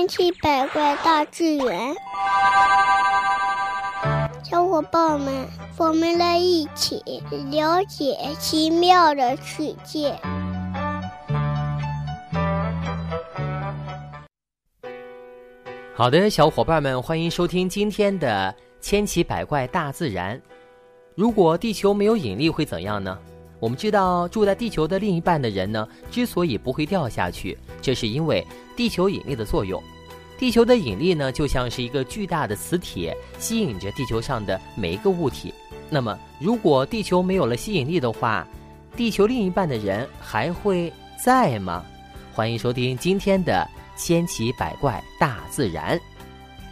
千奇百怪大自然，小伙伴们，我们来一起了解奇妙的世界。好的，小伙伴们，欢迎收听今天的《千奇百怪大自然》。如果地球没有引力会怎样呢？我们知道，住在地球的另一半的人呢，之所以不会掉下去，这是因为地球引力的作用。地球的引力呢，就像是一个巨大的磁铁，吸引着地球上的每一个物体。那么，如果地球没有了吸引力的话，地球另一半的人还会在吗？欢迎收听今天的《千奇百怪大自然》。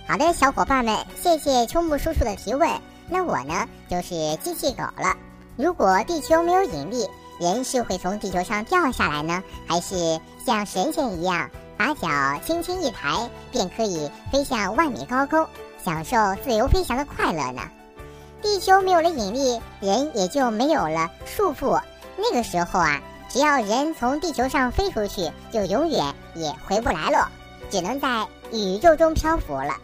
好的，小伙伴们，谢谢秋木叔叔的提问。那我呢，就是机器狗了。如果地球没有引力，人是会从地球上掉下来呢，还是像神仙一样，把脚轻轻一抬，便可以飞向万米高空，享受自由飞翔的快乐呢？地球没有了引力，人也就没有了束缚。那个时候啊，只要人从地球上飞出去，就永远也回不来了，只能在宇宙中漂浮了。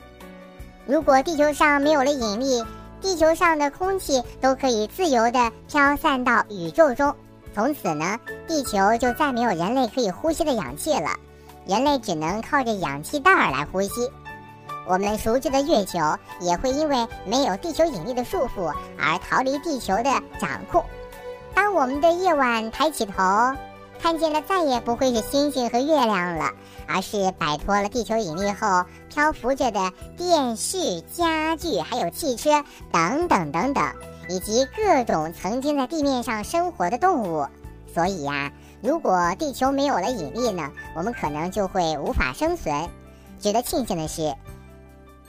如果地球上没有了引力，地球上的空气都可以自由地飘散到宇宙中，从此呢，地球就再没有人类可以呼吸的氧气了，人类只能靠着氧气袋来呼吸。我们熟知的月球也会因为没有地球引力的束缚而逃离地球的掌控。当我们的夜晚抬起头，看见了再也不会是星星和月亮了。而是摆脱了地球引力后漂浮着的电视、家具，还有汽车等等等等，以及各种曾经在地面上生活的动物。所以呀，如果地球没有了引力呢，我们可能就会无法生存。值得庆幸的是，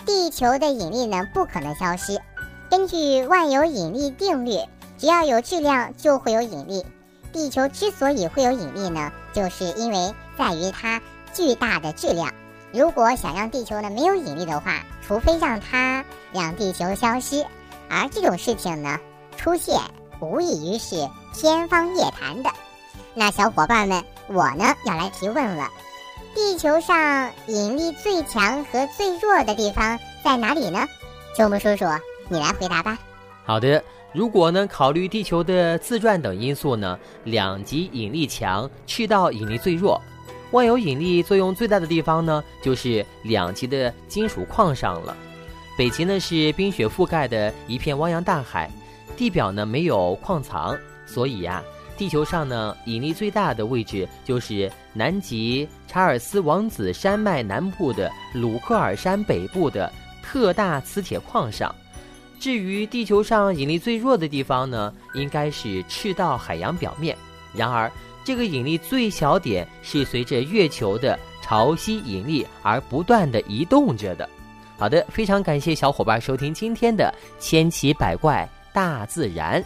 地球的引力呢不可能消失。根据万有引力定律，只要有质量就会有引力。地球之所以会有引力呢，就是因为在于它。巨大的质量，如果想让地球呢没有引力的话，除非让它让地球消失，而这种事情呢出现无异于是天方夜谭的。那小伙伴们，我呢要来提问了：地球上引力最强和最弱的地方在哪里呢？秋木叔叔，你来回答吧。好的，如果呢考虑地球的自转等因素呢，两极引力强，赤道引力最弱。万有引力作用最大的地方呢，就是两极的金属矿上了。北极呢是冰雪覆盖的一片汪洋大海，地表呢没有矿藏，所以呀，地球上呢引力最大的位置就是南极查尔斯王子山脉南部的鲁克尔山北部的特大磁铁矿上。至于地球上引力最弱的地方呢，应该是赤道海洋表面。然而。这个引力最小点是随着月球的潮汐引力而不断的移动着的。好的，非常感谢小伙伴收听今天的千奇百怪大自然。